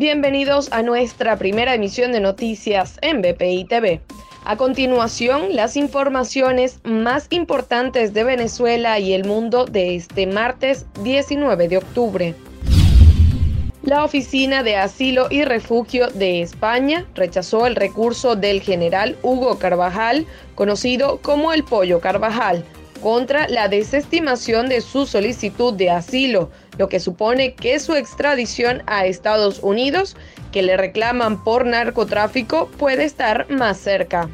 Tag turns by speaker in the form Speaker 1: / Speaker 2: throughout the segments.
Speaker 1: Bienvenidos a nuestra primera emisión de noticias en BPI TV. A continuación, las informaciones más importantes de Venezuela y el mundo de este martes 19 de octubre. La Oficina de Asilo y Refugio de España rechazó el recurso del general Hugo Carvajal, conocido como el Pollo Carvajal, contra la desestimación de su solicitud de asilo, lo que supone que su extradición a Estados Unidos, que le reclaman por narcotráfico, puede estar más cerca.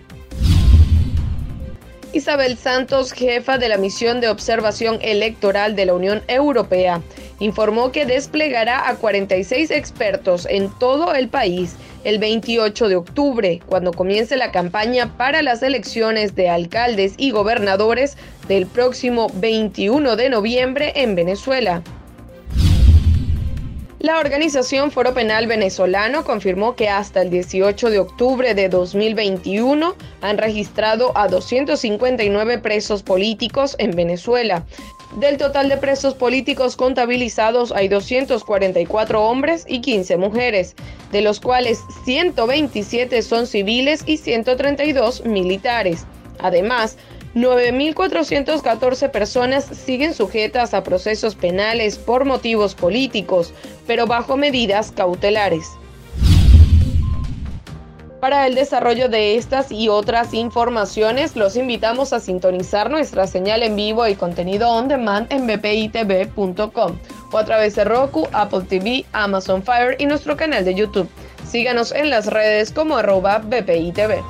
Speaker 1: Isabel Santos, jefa de la misión de observación electoral de la Unión Europea, informó que desplegará a 46 expertos en todo el país el 28 de octubre, cuando comience la campaña para las elecciones de alcaldes y gobernadores del próximo 21 de noviembre en Venezuela. La organización Foro Penal Venezolano confirmó que hasta el 18 de octubre de 2021 han registrado a 259 presos políticos en Venezuela. Del total de presos políticos contabilizados hay 244 hombres y 15 mujeres, de los cuales 127 son civiles y 132 militares. Además, 9.414 personas siguen sujetas a procesos penales por motivos políticos, pero bajo medidas cautelares. Para el desarrollo de estas y otras informaciones, los invitamos a sintonizar nuestra señal en vivo y contenido on demand en bpitv.com o a través de Roku, Apple TV, Amazon Fire y nuestro canal de YouTube. Síganos en las redes como arroba bpitv.